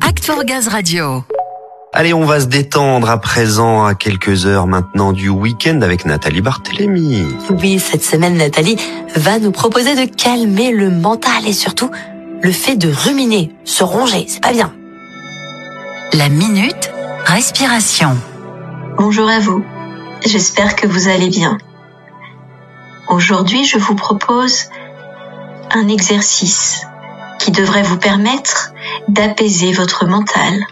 Act for Gaz Radio. Allez, on va se détendre à présent à quelques heures maintenant du week-end avec Nathalie Barthélémy. Oui, cette semaine, Nathalie va nous proposer de calmer le mental et surtout le fait de ruminer, se ronger, c'est pas bien. La minute respiration. Bonjour à vous. J'espère que vous allez bien. Aujourd'hui, je vous propose un exercice qui devrait vous permettre d'apaiser votre mental,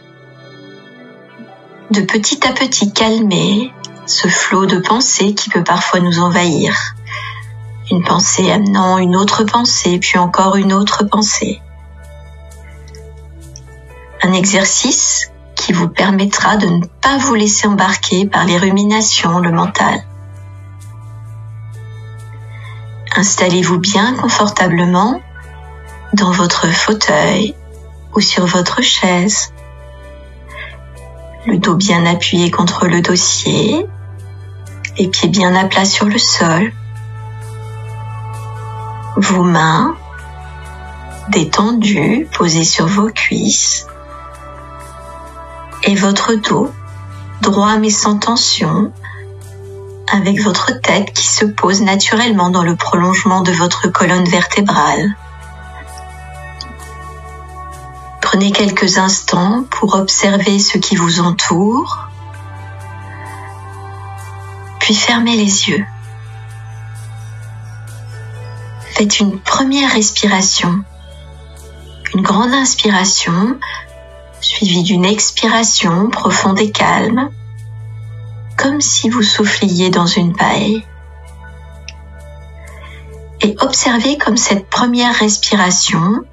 de petit à petit calmer ce flot de pensées qui peut parfois nous envahir. Une pensée amenant une autre pensée, puis encore une autre pensée. Un exercice qui vous permettra de ne pas vous laisser embarquer par les ruminations, le mental. Installez-vous bien confortablement dans votre fauteuil ou sur votre chaise. Le dos bien appuyé contre le dossier, les pieds bien à plat sur le sol. Vos mains détendues, posées sur vos cuisses. Et votre dos droit mais sans tension, avec votre tête qui se pose naturellement dans le prolongement de votre colonne vertébrale. Prenez quelques instants pour observer ce qui vous entoure, puis fermez les yeux. Faites une première respiration, une grande inspiration, suivie d'une expiration profonde et calme, comme si vous souffliez dans une paille. Et observez comme cette première respiration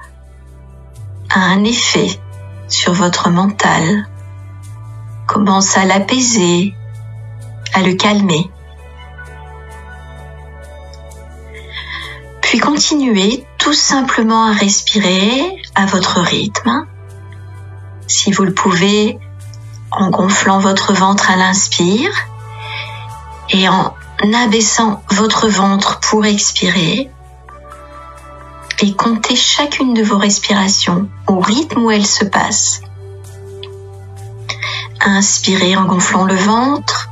un effet sur votre mental, commence à l'apaiser, à le calmer. Puis continuez tout simplement à respirer à votre rythme. Si vous le pouvez, en gonflant votre ventre à l'inspire et en abaissant votre ventre pour expirer et comptez chacune de vos respirations au rythme où elles se passent. Inspirez en gonflant le ventre,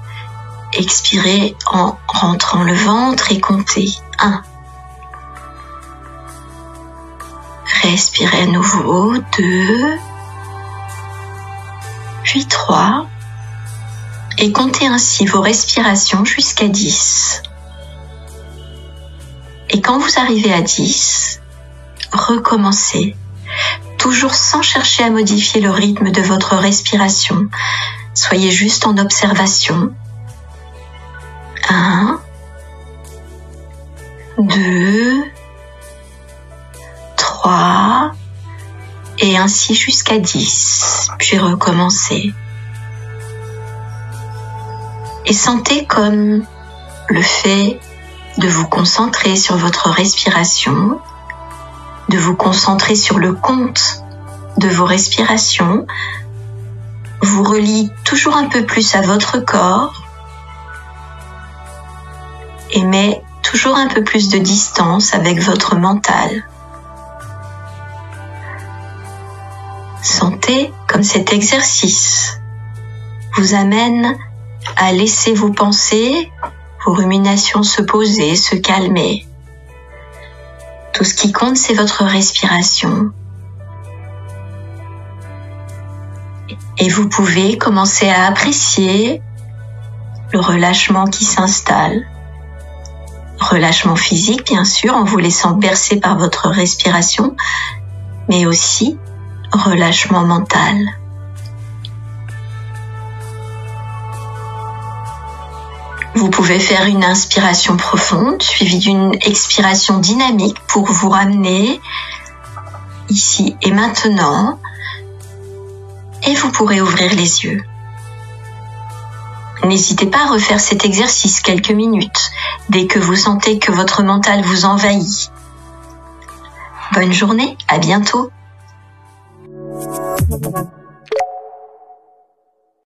expirez en rentrant le ventre et comptez 1. Respirez à nouveau 2, puis 3 et comptez ainsi vos respirations jusqu'à 10. Et quand vous arrivez à 10, recommencez, toujours sans chercher à modifier le rythme de votre respiration. Soyez juste en observation. 1, 2, 3, et ainsi jusqu'à 10, puis recommencez. Et sentez comme le fait de vous concentrer sur votre respiration de vous concentrer sur le compte de vos respirations vous relie toujours un peu plus à votre corps et met toujours un peu plus de distance avec votre mental. Sentez comme cet exercice vous amène à laisser vos pensées, vos ruminations se poser, se calmer tout ce qui compte, c'est votre respiration. Et vous pouvez commencer à apprécier le relâchement qui s'installe. Relâchement physique, bien sûr, en vous laissant bercer par votre respiration, mais aussi relâchement mental. Vous pouvez faire une inspiration profonde suivie d'une expiration dynamique pour vous ramener ici et maintenant. Et vous pourrez ouvrir les yeux. N'hésitez pas à refaire cet exercice quelques minutes dès que vous sentez que votre mental vous envahit. Bonne journée, à bientôt.